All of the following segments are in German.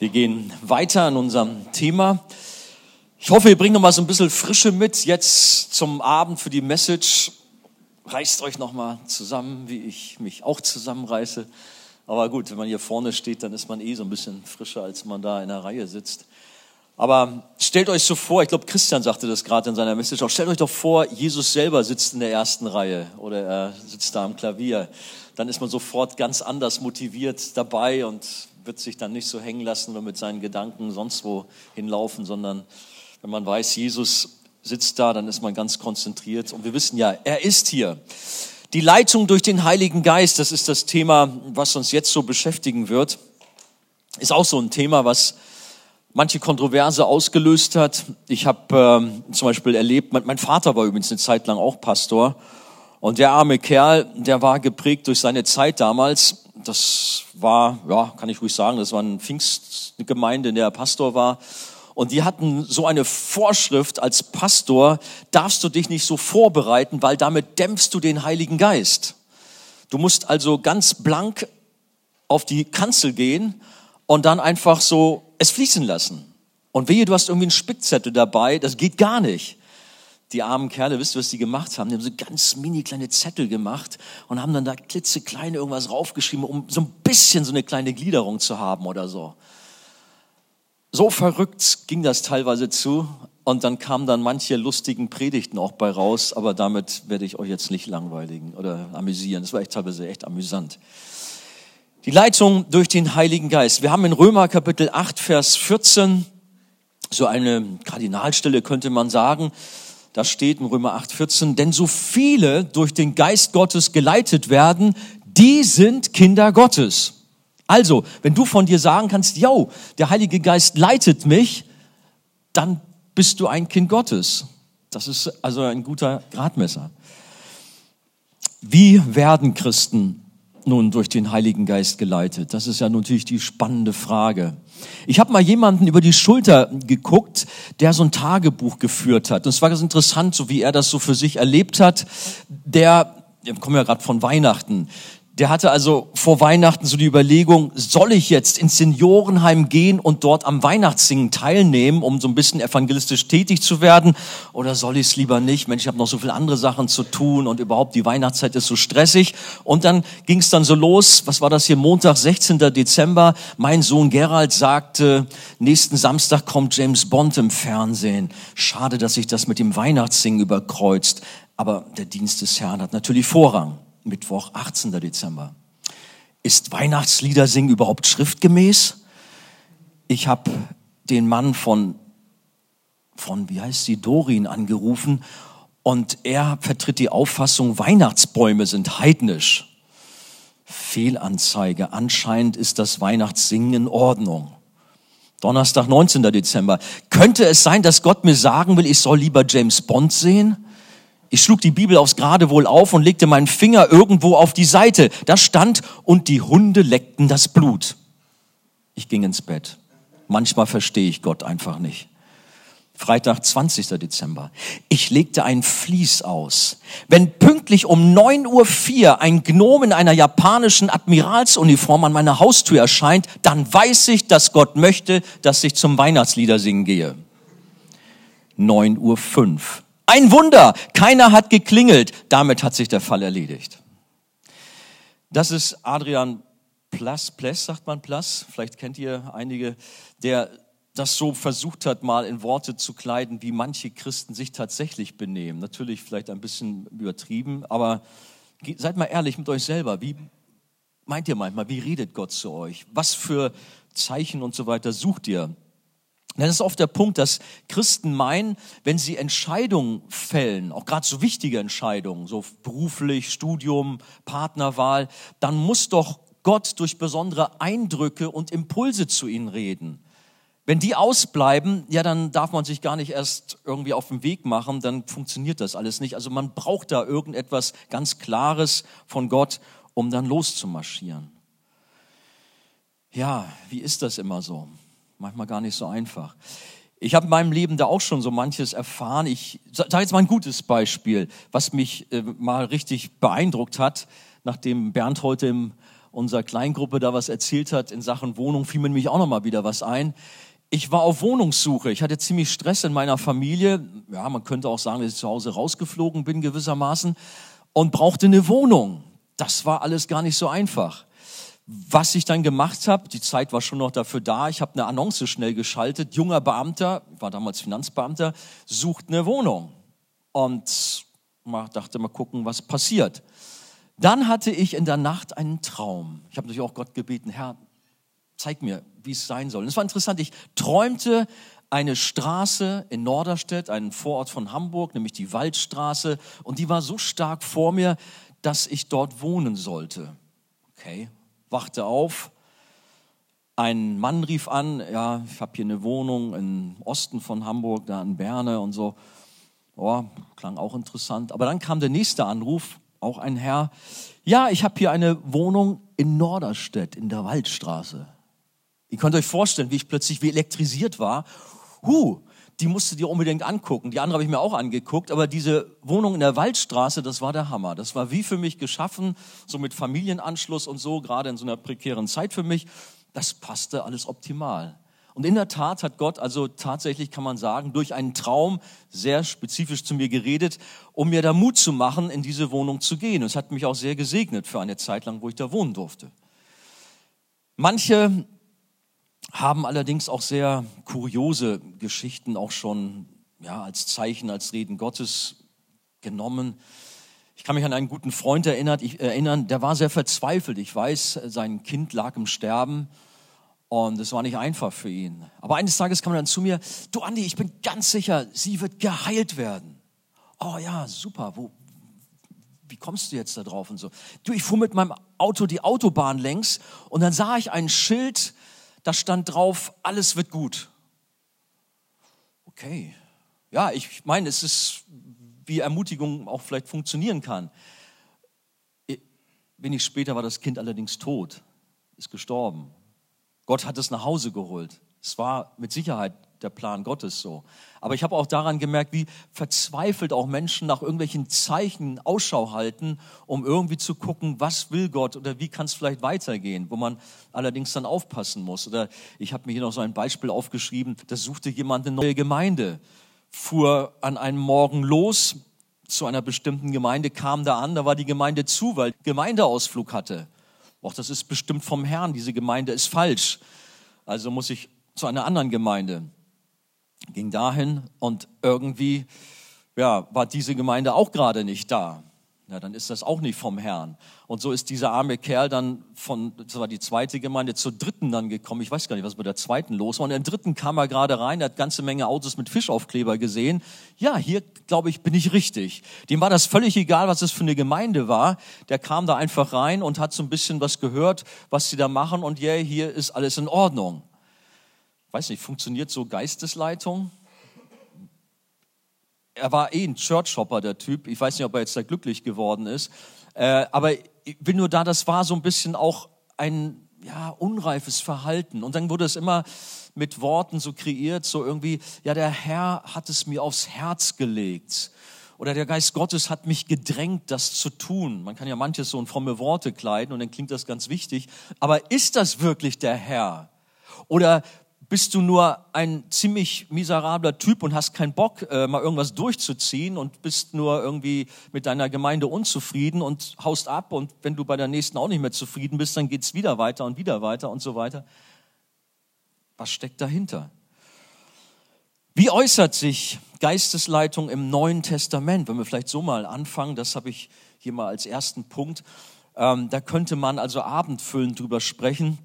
Wir gehen weiter in unserem Thema. Ich hoffe, ihr bringt noch mal so ein bisschen Frische mit jetzt zum Abend für die Message. Reißt euch noch mal zusammen, wie ich mich auch zusammenreiße. Aber gut, wenn man hier vorne steht, dann ist man eh so ein bisschen frischer, als man da in der Reihe sitzt. Aber stellt euch so vor, ich glaube, Christian sagte das gerade in seiner Message auch, stellt euch doch vor, Jesus selber sitzt in der ersten Reihe oder er sitzt da am Klavier. Dann ist man sofort ganz anders motiviert dabei und wird sich dann nicht so hängen lassen oder mit seinen Gedanken sonst wo hinlaufen, sondern wenn man weiß, Jesus sitzt da, dann ist man ganz konzentriert. Und wir wissen ja, er ist hier. Die Leitung durch den Heiligen Geist, das ist das Thema, was uns jetzt so beschäftigen wird, ist auch so ein Thema, was manche Kontroverse ausgelöst hat. Ich habe ähm, zum Beispiel erlebt, mein, mein Vater war übrigens eine Zeit lang auch Pastor. Und der arme Kerl, der war geprägt durch seine Zeit damals das war, ja, kann ich ruhig sagen, das war eine Pfingstgemeinde, in der er Pastor war. Und die hatten so eine Vorschrift, als Pastor darfst du dich nicht so vorbereiten, weil damit dämpfst du den Heiligen Geist. Du musst also ganz blank auf die Kanzel gehen und dann einfach so es fließen lassen. Und wehe, du hast irgendwie einen Spickzettel dabei, das geht gar nicht die armen Kerle, wisst ihr, was die gemacht haben? Die haben so ganz mini kleine Zettel gemacht und haben dann da klitzekleine irgendwas raufgeschrieben, um so ein bisschen so eine kleine Gliederung zu haben oder so. So verrückt ging das teilweise zu und dann kamen dann manche lustigen Predigten auch bei raus, aber damit werde ich euch jetzt nicht langweiligen oder amüsieren. Das war echt teilweise echt amüsant. Die Leitung durch den Heiligen Geist. Wir haben in Römer Kapitel 8, Vers 14 so eine Kardinalstelle, könnte man sagen. Da steht in Römer 8, 14, denn so viele durch den Geist Gottes geleitet werden, die sind Kinder Gottes. Also, wenn du von dir sagen kannst, yo, der Heilige Geist leitet mich, dann bist du ein Kind Gottes. Das ist also ein guter Gradmesser. Wie werden Christen nun durch den Heiligen Geist geleitet? Das ist ja natürlich die spannende Frage. Ich habe mal jemanden über die Schulter geguckt, der so ein Tagebuch geführt hat. Und es war ganz interessant, so wie er das so für sich erlebt hat. Der, wir kommen ja gerade von Weihnachten, der hatte also vor Weihnachten so die Überlegung, soll ich jetzt ins Seniorenheim gehen und dort am Weihnachtssingen teilnehmen, um so ein bisschen evangelistisch tätig zu werden? Oder soll ich es lieber nicht? Mensch, ich habe noch so viele andere Sachen zu tun und überhaupt die Weihnachtszeit ist so stressig. Und dann ging es dann so los, was war das hier, Montag, 16. Dezember. Mein Sohn Gerald sagte, nächsten Samstag kommt James Bond im Fernsehen. Schade, dass sich das mit dem Weihnachtssingen überkreuzt. Aber der Dienst des Herrn hat natürlich Vorrang. Mittwoch, 18. Dezember. Ist Weihnachtslieder singen überhaupt schriftgemäß? Ich habe den Mann von, von, wie heißt sie, Dorin angerufen und er vertritt die Auffassung, Weihnachtsbäume sind heidnisch. Fehlanzeige. Anscheinend ist das Weihnachtssingen in Ordnung. Donnerstag, 19. Dezember. Könnte es sein, dass Gott mir sagen will, ich soll lieber James Bond sehen? Ich schlug die Bibel aufs Gerade wohl auf und legte meinen Finger irgendwo auf die Seite. Da stand, und die Hunde leckten das Blut. Ich ging ins Bett. Manchmal verstehe ich Gott einfach nicht. Freitag, 20. Dezember. Ich legte ein Vlies aus. Wenn pünktlich um 9.04 Uhr ein Gnom in einer japanischen Admiralsuniform an meiner Haustür erscheint, dann weiß ich, dass Gott möchte, dass ich zum Weihnachtslieder singen gehe. 9.05 Uhr. Ein Wunder, keiner hat geklingelt. Damit hat sich der Fall erledigt. Das ist Adrian Plass, Pless sagt man Plass, vielleicht kennt ihr einige, der das so versucht hat, mal in Worte zu kleiden, wie manche Christen sich tatsächlich benehmen. Natürlich vielleicht ein bisschen übertrieben, aber seid mal ehrlich mit euch selber. Wie meint ihr manchmal, wie redet Gott zu euch? Was für Zeichen und so weiter sucht ihr? Das ist oft der Punkt, dass Christen meinen, wenn sie Entscheidungen fällen, auch gerade so wichtige Entscheidungen, so beruflich, Studium, Partnerwahl, dann muss doch Gott durch besondere Eindrücke und Impulse zu ihnen reden. Wenn die ausbleiben, ja, dann darf man sich gar nicht erst irgendwie auf den Weg machen, dann funktioniert das alles nicht. Also man braucht da irgendetwas ganz Klares von Gott, um dann loszumarschieren. Ja, wie ist das immer so? Manchmal gar nicht so einfach. Ich habe in meinem Leben da auch schon so manches erfahren. Ich sage jetzt mal ein gutes Beispiel, was mich äh, mal richtig beeindruckt hat, nachdem Bernd heute im unserer Kleingruppe da was erzählt hat in Sachen Wohnung, fiel mir nämlich auch noch mal wieder was ein. Ich war auf Wohnungssuche. Ich hatte ziemlich Stress in meiner Familie. Ja, man könnte auch sagen, dass ich zu Hause rausgeflogen bin gewissermaßen und brauchte eine Wohnung. Das war alles gar nicht so einfach. Was ich dann gemacht habe, die Zeit war schon noch dafür da, ich habe eine Annonce schnell geschaltet, junger Beamter, war damals Finanzbeamter, sucht eine Wohnung. Und dachte mal gucken, was passiert. Dann hatte ich in der Nacht einen Traum. Ich habe natürlich auch Gott gebeten, Herr, zeig mir, wie es sein soll. Und es war interessant, ich träumte eine Straße in Norderstedt, einen Vorort von Hamburg, nämlich die Waldstraße, und die war so stark vor mir, dass ich dort wohnen sollte. Okay, wachte auf, ein Mann rief an, ja, ich habe hier eine Wohnung im Osten von Hamburg, da in Berne und so. Oh, klang auch interessant. Aber dann kam der nächste Anruf, auch ein Herr. Ja, ich habe hier eine Wohnung in Norderstedt, in der Waldstraße. Ihr könnt euch vorstellen, wie ich plötzlich wie elektrisiert war. Huh, die musst du dir unbedingt angucken. Die andere habe ich mir auch angeguckt, aber diese Wohnung in der Waldstraße, das war der Hammer. Das war wie für mich geschaffen, so mit Familienanschluss und so, gerade in so einer prekären Zeit für mich. Das passte alles optimal. Und in der Tat hat Gott also tatsächlich, kann man sagen, durch einen Traum sehr spezifisch zu mir geredet, um mir da Mut zu machen, in diese Wohnung zu gehen. Und es hat mich auch sehr gesegnet für eine Zeit lang, wo ich da wohnen durfte. Manche haben allerdings auch sehr kuriose Geschichten auch schon ja, als Zeichen, als Reden Gottes genommen. Ich kann mich an einen guten Freund erinnern, ich, erinnern, der war sehr verzweifelt. Ich weiß, sein Kind lag im Sterben und es war nicht einfach für ihn. Aber eines Tages kam er dann zu mir, du Andi, ich bin ganz sicher, sie wird geheilt werden. Oh ja, super, wo, wie kommst du jetzt da drauf und so? Du, ich fuhr mit meinem Auto die Autobahn längs und dann sah ich ein Schild, da stand drauf, alles wird gut. Okay. Ja, ich meine, es ist, wie Ermutigung auch vielleicht funktionieren kann. Wenig später war das Kind allerdings tot, ist gestorben. Gott hat es nach Hause geholt. Es war mit Sicherheit der Plan Gottes so. Aber ich habe auch daran gemerkt, wie verzweifelt auch Menschen nach irgendwelchen Zeichen Ausschau halten, um irgendwie zu gucken, was will Gott oder wie kann es vielleicht weitergehen, wo man allerdings dann aufpassen muss. Oder ich habe mir hier noch so ein Beispiel aufgeschrieben, da suchte jemand eine neue Gemeinde, fuhr an einem Morgen los zu einer bestimmten Gemeinde, kam da an, da war die Gemeinde zu, weil Gemeindeausflug hatte. Auch das ist bestimmt vom Herrn, diese Gemeinde ist falsch. Also muss ich zu einer anderen Gemeinde ging dahin und irgendwie ja, war diese Gemeinde auch gerade nicht da. Ja, dann ist das auch nicht vom Herrn. Und so ist dieser arme Kerl dann von, das war die zweite Gemeinde, zur dritten dann gekommen. Ich weiß gar nicht, was bei der zweiten los war. Und in der dritten kam er gerade rein, er hat ganze Menge Autos mit Fischaufkleber gesehen. Ja, hier, glaube ich, bin ich richtig. Dem war das völlig egal, was das für eine Gemeinde war. Der kam da einfach rein und hat so ein bisschen was gehört, was sie da machen. Und ja, yeah, hier ist alles in Ordnung weiß nicht, funktioniert so Geistesleitung? Er war eh ein Church-Hopper, der Typ. Ich weiß nicht, ob er jetzt da glücklich geworden ist. Äh, aber ich bin nur da, das war so ein bisschen auch ein ja, unreifes Verhalten. Und dann wurde es immer mit Worten so kreiert, so irgendwie, ja, der Herr hat es mir aufs Herz gelegt. Oder der Geist Gottes hat mich gedrängt, das zu tun. Man kann ja manches so in fromme Worte kleiden und dann klingt das ganz wichtig. Aber ist das wirklich der Herr? Oder bist du nur ein ziemlich miserabler Typ und hast keinen Bock, äh, mal irgendwas durchzuziehen und bist nur irgendwie mit deiner Gemeinde unzufrieden und haust ab und wenn du bei der nächsten auch nicht mehr zufrieden bist, dann geht's wieder weiter und wieder weiter und so weiter. Was steckt dahinter? Wie äußert sich Geistesleitung im Neuen Testament? Wenn wir vielleicht so mal anfangen, das habe ich hier mal als ersten Punkt. Ähm, da könnte man also abendfüllend drüber sprechen,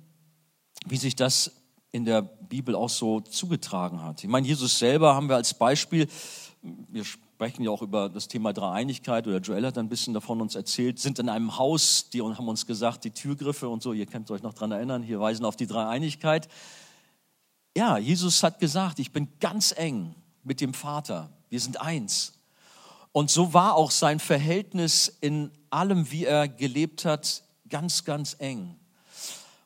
wie sich das in der Bibel auch so zugetragen hat. Ich meine, Jesus selber haben wir als Beispiel, wir sprechen ja auch über das Thema Dreieinigkeit oder Joel hat ein bisschen davon uns erzählt, sind in einem Haus, die haben uns gesagt, die Türgriffe und so, ihr könnt euch noch dran erinnern, hier weisen auf die Dreieinigkeit. Ja, Jesus hat gesagt, ich bin ganz eng mit dem Vater, wir sind eins. Und so war auch sein Verhältnis in allem, wie er gelebt hat, ganz, ganz eng.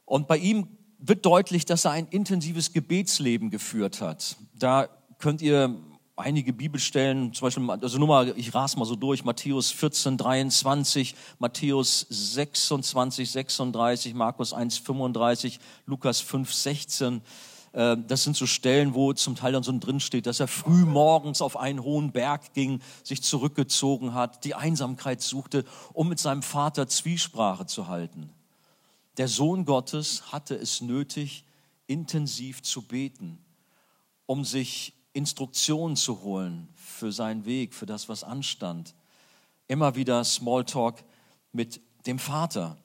Und bei ihm wird deutlich, dass er ein intensives Gebetsleben geführt hat. Da könnt ihr einige Bibelstellen, zum Beispiel, also nur mal, ich ras mal so durch, Matthäus 14, 23, Matthäus 26, 36, Markus 1, 35, Lukas 5, 16. Äh, das sind so Stellen, wo zum Teil dann so drin steht, dass er früh morgens auf einen hohen Berg ging, sich zurückgezogen hat, die Einsamkeit suchte, um mit seinem Vater Zwiesprache zu halten. Der Sohn Gottes hatte es nötig, intensiv zu beten, um sich Instruktionen zu holen für seinen Weg, für das, was anstand. Immer wieder Smalltalk mit dem Vater.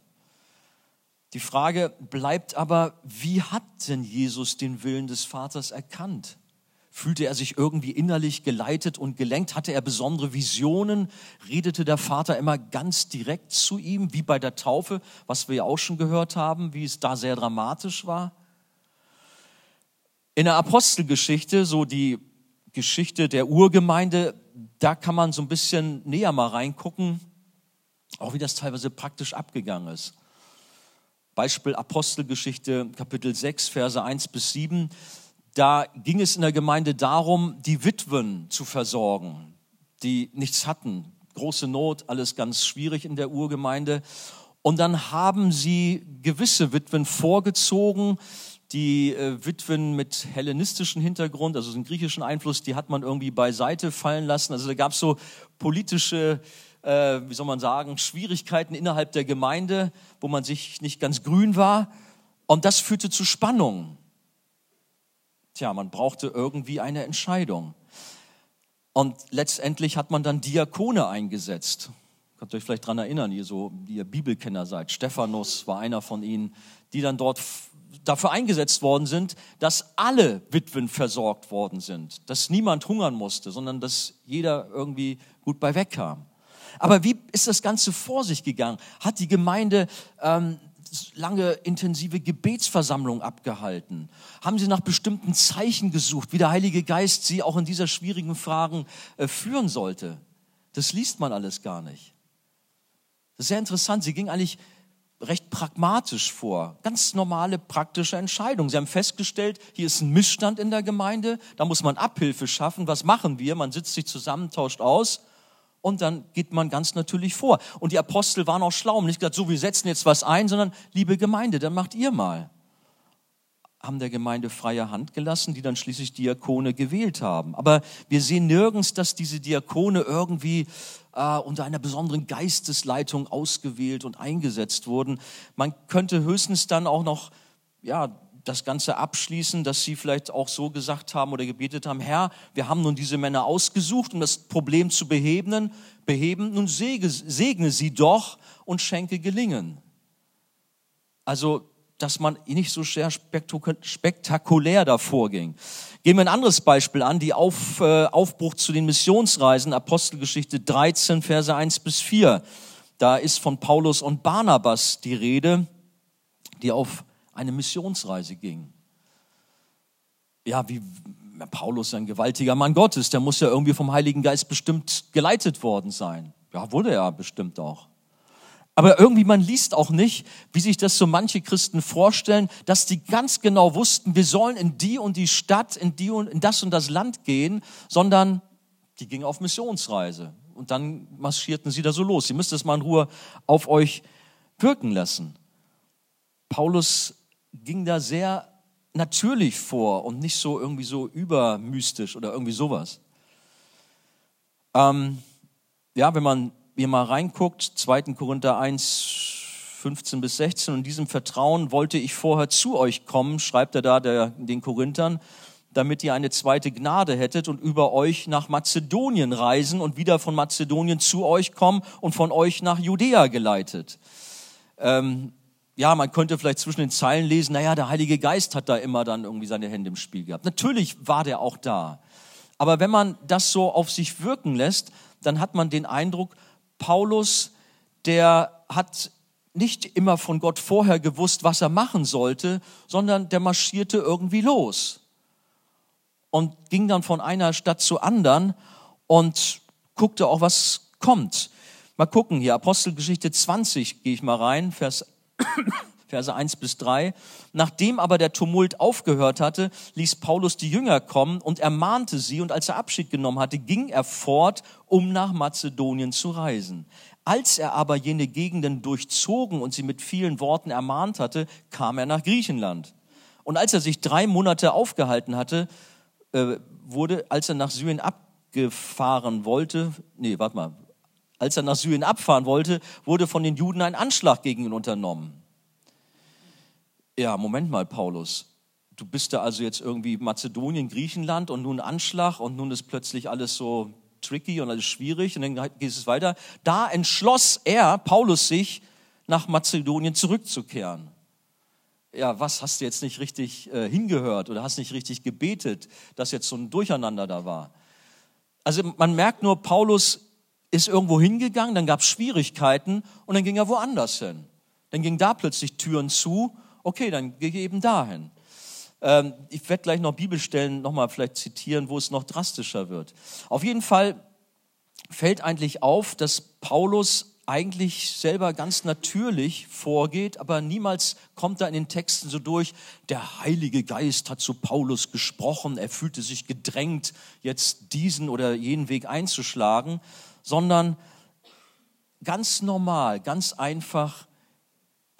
Die Frage bleibt aber, wie hat denn Jesus den Willen des Vaters erkannt? Fühlte er sich irgendwie innerlich geleitet und gelenkt? Hatte er besondere Visionen? Redete der Vater immer ganz direkt zu ihm, wie bei der Taufe, was wir ja auch schon gehört haben, wie es da sehr dramatisch war? In der Apostelgeschichte, so die Geschichte der Urgemeinde, da kann man so ein bisschen näher mal reingucken, auch wie das teilweise praktisch abgegangen ist. Beispiel Apostelgeschichte Kapitel 6, Verse 1 bis 7. Da ging es in der Gemeinde darum, die Witwen zu versorgen, die nichts hatten. Große Not, alles ganz schwierig in der Urgemeinde. Und dann haben sie gewisse Witwen vorgezogen, die äh, Witwen mit hellenistischen Hintergrund, also den griechischen Einfluss, die hat man irgendwie beiseite fallen lassen. Also da gab es so politische äh, wie soll man sagen, Schwierigkeiten innerhalb der Gemeinde, wo man sich nicht ganz grün war. Und das führte zu Spannungen. Tja, man brauchte irgendwie eine Entscheidung. Und letztendlich hat man dann Diakone eingesetzt. Könnt ihr euch vielleicht daran erinnern, ihr so, die ihr Bibelkenner seid. Stephanus war einer von ihnen, die dann dort dafür eingesetzt worden sind, dass alle Witwen versorgt worden sind, dass niemand hungern musste, sondern dass jeder irgendwie gut bei wegkam. Aber wie ist das Ganze vor sich gegangen? Hat die Gemeinde ähm, lange intensive Gebetsversammlungen abgehalten? Haben sie nach bestimmten Zeichen gesucht, wie der Heilige Geist sie auch in dieser schwierigen Fragen äh, führen sollte? Das liest man alles gar nicht. Das ist sehr interessant. Sie ging eigentlich recht pragmatisch vor. Ganz normale, praktische Entscheidungen. Sie haben festgestellt, hier ist ein Missstand in der Gemeinde, da muss man Abhilfe schaffen. Was machen wir? Man sitzt sich zusammen, tauscht aus und dann geht man ganz natürlich vor. Und die Apostel waren auch schlau, nicht gesagt, so, wir setzen jetzt was ein, sondern, liebe Gemeinde, dann macht ihr mal. Haben der Gemeinde freie Hand gelassen, die dann schließlich Diakone gewählt haben. Aber wir sehen nirgends, dass diese Diakone irgendwie äh, unter einer besonderen Geistesleitung ausgewählt und eingesetzt wurden. Man könnte höchstens dann auch noch ja, das Ganze abschließen, dass sie vielleicht auch so gesagt haben oder gebetet haben, Herr, wir haben nun diese Männer ausgesucht, um das Problem zu beheben, beheben nun segne sie doch und schenke Gelingen. Also, dass man nicht so sehr spektakulär davor ging. Gehen wir ein anderes Beispiel an, die Auf, äh, Aufbruch zu den Missionsreisen, Apostelgeschichte 13, Verse 1 bis 4. Da ist von Paulus und Barnabas die Rede, die auf eine Missionsreise ging. Ja, wie Paulus ein gewaltiger Mann Gottes, der muss ja irgendwie vom Heiligen Geist bestimmt geleitet worden sein. Ja, wurde er bestimmt auch. Aber irgendwie, man liest auch nicht, wie sich das so manche Christen vorstellen, dass die ganz genau wussten, wir sollen in die und die Stadt, in die und in das und das Land gehen, sondern die gingen auf Missionsreise. Und dann marschierten sie da so los. Sie müsst es mal in Ruhe auf euch wirken lassen. Paulus ging da sehr natürlich vor und nicht so irgendwie so übermystisch oder irgendwie sowas. Ähm, ja, wenn man hier mal reinguckt, 2. Korinther 1, 15 bis 16, und diesem Vertrauen wollte ich vorher zu euch kommen, schreibt er da der, den Korinthern, damit ihr eine zweite Gnade hättet und über euch nach Mazedonien reisen und wieder von Mazedonien zu euch kommen und von euch nach Judäa geleitet. Ähm, ja, man könnte vielleicht zwischen den Zeilen lesen, naja, der Heilige Geist hat da immer dann irgendwie seine Hände im Spiel gehabt. Natürlich war der auch da. Aber wenn man das so auf sich wirken lässt, dann hat man den Eindruck, Paulus, der hat nicht immer von Gott vorher gewusst, was er machen sollte, sondern der marschierte irgendwie los und ging dann von einer Stadt zur anderen und guckte auch, was kommt. Mal gucken hier, Apostelgeschichte 20 gehe ich mal rein, Vers Verse 1 bis 3. Nachdem aber der Tumult aufgehört hatte, ließ Paulus die Jünger kommen und ermahnte sie, und als er Abschied genommen hatte, ging er fort, um nach Mazedonien zu reisen. Als er aber jene Gegenden durchzogen und sie mit vielen Worten ermahnt hatte, kam er nach Griechenland. Und als er sich drei Monate aufgehalten hatte, äh, wurde, als er nach Syrien abgefahren wollte, nee, warte mal, als er nach Syrien abfahren wollte, wurde von den Juden ein Anschlag gegen ihn unternommen. Ja, Moment mal, Paulus. Du bist da also jetzt irgendwie Mazedonien, Griechenland und nun Anschlag und nun ist plötzlich alles so tricky und alles schwierig und dann geht es weiter. Da entschloss er, Paulus, sich nach Mazedonien zurückzukehren. Ja, was hast du jetzt nicht richtig äh, hingehört oder hast nicht richtig gebetet, dass jetzt so ein Durcheinander da war? Also man merkt nur, Paulus ist irgendwo hingegangen, dann gab es Schwierigkeiten und dann ging er woanders hin. Dann gingen da plötzlich Türen zu, okay, dann gehe ich eben dahin. Ähm, ich werde gleich noch Bibelstellen nochmal vielleicht zitieren, wo es noch drastischer wird. Auf jeden Fall fällt eigentlich auf, dass Paulus eigentlich selber ganz natürlich vorgeht, aber niemals kommt da in den Texten so durch, der Heilige Geist hat zu Paulus gesprochen, er fühlte sich gedrängt, jetzt diesen oder jenen Weg einzuschlagen, sondern ganz normal, ganz einfach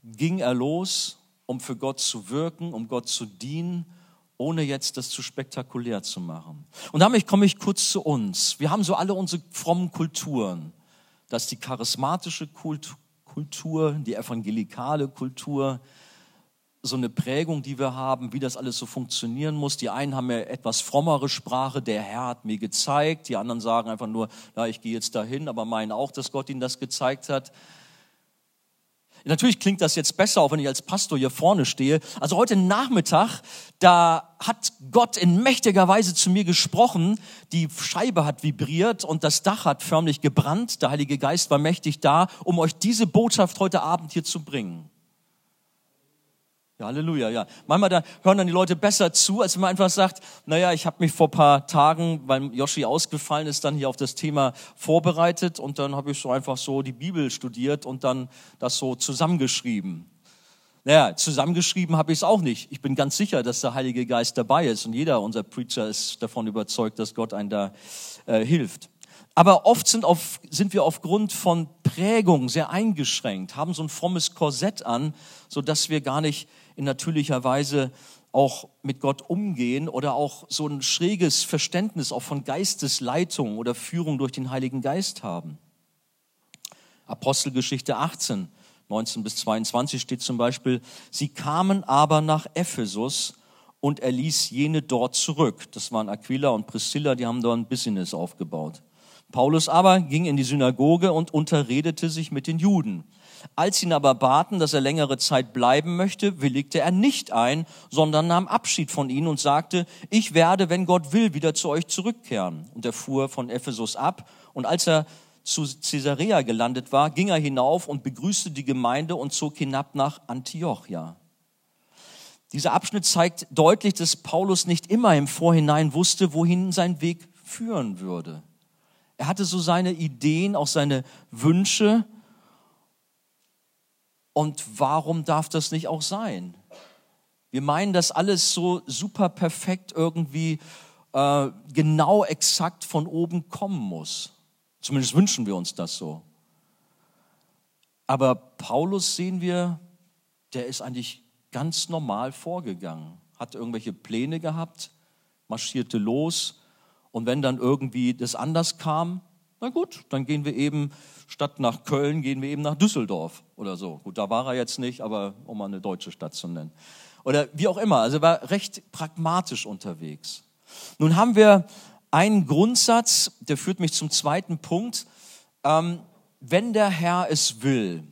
ging er los, um für Gott zu wirken, um Gott zu dienen, ohne jetzt das zu spektakulär zu machen. Und damit komme ich kurz zu uns. Wir haben so alle unsere frommen Kulturen. Das ist die charismatische Kultur, die evangelikale Kultur, so eine Prägung, die wir haben, wie das alles so funktionieren muss. Die einen haben ja etwas frommere Sprache, der Herr hat mir gezeigt. Die anderen sagen einfach nur, ja, ich gehe jetzt dahin, aber meinen auch, dass Gott ihnen das gezeigt hat. Natürlich klingt das jetzt besser, auch wenn ich als Pastor hier vorne stehe. Also heute Nachmittag, da hat Gott in mächtiger Weise zu mir gesprochen. Die Scheibe hat vibriert und das Dach hat förmlich gebrannt. Der Heilige Geist war mächtig da, um euch diese Botschaft heute Abend hier zu bringen. Ja, Halleluja, ja. Manchmal da hören dann die Leute besser zu, als wenn man einfach sagt, naja, ich habe mich vor paar Tagen, weil Yoshi ausgefallen ist, dann hier auf das Thema vorbereitet und dann habe ich so einfach so die Bibel studiert und dann das so zusammengeschrieben. Naja, zusammengeschrieben habe ich es auch nicht. Ich bin ganz sicher, dass der Heilige Geist dabei ist und jeder unser Preacher ist davon überzeugt, dass Gott einen da äh, hilft. Aber oft sind, auf, sind wir aufgrund von Prägung sehr eingeschränkt, haben so ein frommes Korsett an, so dass wir gar nicht in natürlicher Weise auch mit Gott umgehen oder auch so ein schräges Verständnis auch von Geistesleitung oder Führung durch den Heiligen Geist haben. Apostelgeschichte 18, 19 bis 22 steht zum Beispiel, sie kamen aber nach Ephesus und er ließ jene dort zurück. Das waren Aquila und Priscilla, die haben dort ein Business aufgebaut. Paulus aber ging in die Synagoge und unterredete sich mit den Juden. Als ihn aber baten, dass er längere Zeit bleiben möchte, willigte er nicht ein, sondern nahm Abschied von ihnen und sagte, ich werde, wenn Gott will, wieder zu euch zurückkehren. Und er fuhr von Ephesus ab. Und als er zu Caesarea gelandet war, ging er hinauf und begrüßte die Gemeinde und zog hinab nach Antiochia. Dieser Abschnitt zeigt deutlich, dass Paulus nicht immer im Vorhinein wusste, wohin sein Weg führen würde. Er hatte so seine Ideen, auch seine Wünsche, und warum darf das nicht auch sein? Wir meinen, dass alles so super perfekt irgendwie äh, genau exakt von oben kommen muss. Zumindest wünschen wir uns das so. Aber Paulus sehen wir, der ist eigentlich ganz normal vorgegangen, hat irgendwelche Pläne gehabt, marschierte los und wenn dann irgendwie das anders kam, na gut, dann gehen wir eben statt nach Köln, gehen wir eben nach Düsseldorf oder so. Gut, da war er jetzt nicht, aber um mal eine deutsche Stadt zu nennen. Oder wie auch immer. Also er war recht pragmatisch unterwegs. Nun haben wir einen Grundsatz, der führt mich zum zweiten Punkt. Ähm, wenn der Herr es will,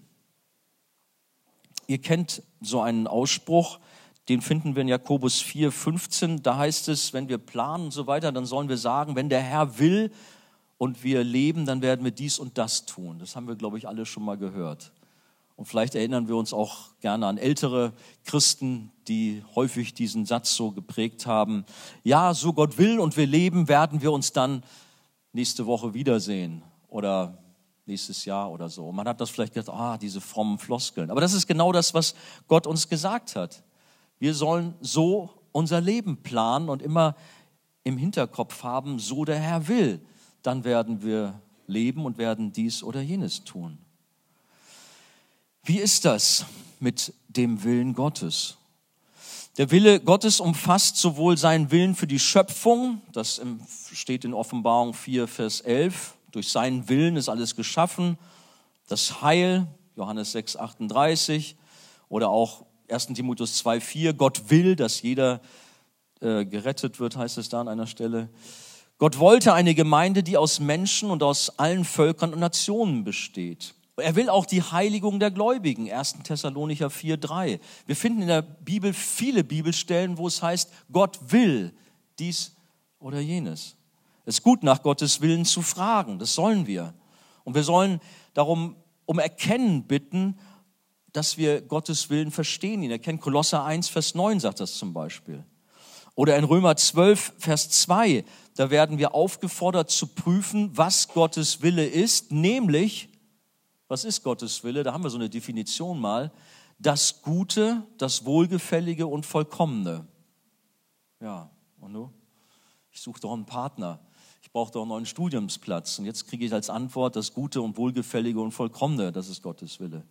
ihr kennt so einen Ausspruch, den finden wir in Jakobus 4, 15. Da heißt es, wenn wir planen und so weiter, dann sollen wir sagen, wenn der Herr will, und wir leben, dann werden wir dies und das tun. Das haben wir, glaube ich, alle schon mal gehört. Und vielleicht erinnern wir uns auch gerne an ältere Christen, die häufig diesen Satz so geprägt haben. Ja, so Gott will und wir leben, werden wir uns dann nächste Woche wiedersehen oder nächstes Jahr oder so. Und man hat das vielleicht gedacht, ah, diese frommen Floskeln. Aber das ist genau das, was Gott uns gesagt hat. Wir sollen so unser Leben planen und immer im Hinterkopf haben, so der Herr will. Dann werden wir leben und werden dies oder jenes tun. Wie ist das mit dem Willen Gottes? Der Wille Gottes umfasst sowohl seinen Willen für die Schöpfung, das steht in Offenbarung 4, Vers 11, durch seinen Willen ist alles geschaffen, das Heil, Johannes 6, 38, oder auch 1 Timotheus 2, 4, Gott will, dass jeder äh, gerettet wird, heißt es da an einer Stelle. Gott wollte eine Gemeinde, die aus Menschen und aus allen Völkern und Nationen besteht. Er will auch die Heiligung der Gläubigen, 1. Thessalonicher 4, 3. Wir finden in der Bibel viele Bibelstellen, wo es heißt, Gott will dies oder jenes. Es ist gut, nach Gottes Willen zu fragen, das sollen wir. Und wir sollen darum um Erkennen bitten, dass wir Gottes Willen verstehen. Ihn erkennen. Kolosser 1, Vers 9 sagt das zum Beispiel. Oder in Römer 12, Vers 2, da werden wir aufgefordert zu prüfen, was Gottes Wille ist, nämlich was ist Gottes Wille? Da haben wir so eine Definition mal. Das Gute, das Wohlgefällige und Vollkommene. Ja, und du? Ich suche doch einen Partner. Ich brauche doch einen neuen Studiumsplatz. Und jetzt kriege ich als Antwort das Gute und Wohlgefällige und Vollkommene. Das ist Gottes Wille.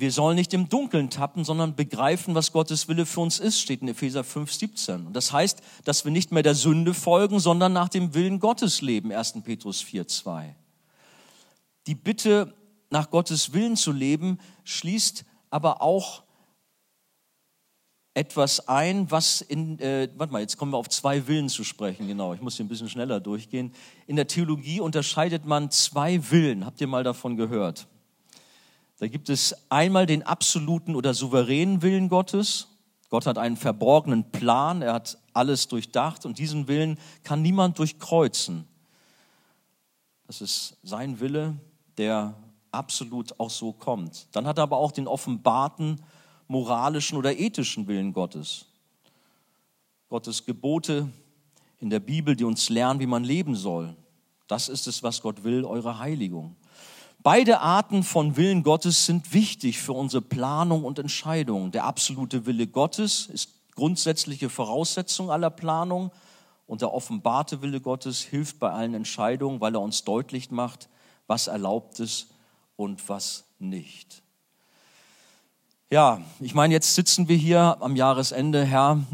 Wir sollen nicht im Dunkeln tappen, sondern begreifen, was Gottes Wille für uns ist, steht in Epheser 5, 17. Und das heißt, dass wir nicht mehr der Sünde folgen, sondern nach dem Willen Gottes leben, 1. Petrus 4, 2. Die Bitte nach Gottes Willen zu leben, schließt aber auch etwas ein, was in, äh, warte mal, jetzt kommen wir auf zwei Willen zu sprechen, genau, ich muss hier ein bisschen schneller durchgehen. In der Theologie unterscheidet man zwei Willen, habt ihr mal davon gehört? Da gibt es einmal den absoluten oder souveränen Willen Gottes. Gott hat einen verborgenen Plan, er hat alles durchdacht und diesen Willen kann niemand durchkreuzen. Das ist sein Wille, der absolut auch so kommt. Dann hat er aber auch den offenbarten moralischen oder ethischen Willen Gottes. Gottes Gebote in der Bibel, die uns lernen, wie man leben soll. Das ist es, was Gott will, eure Heiligung. Beide Arten von Willen Gottes sind wichtig für unsere Planung und Entscheidung. Der absolute Wille Gottes ist grundsätzliche Voraussetzung aller Planung und der offenbarte Wille Gottes hilft bei allen Entscheidungen, weil er uns deutlich macht, was erlaubt ist und was nicht. Ja, ich meine, jetzt sitzen wir hier am Jahresende, Herr,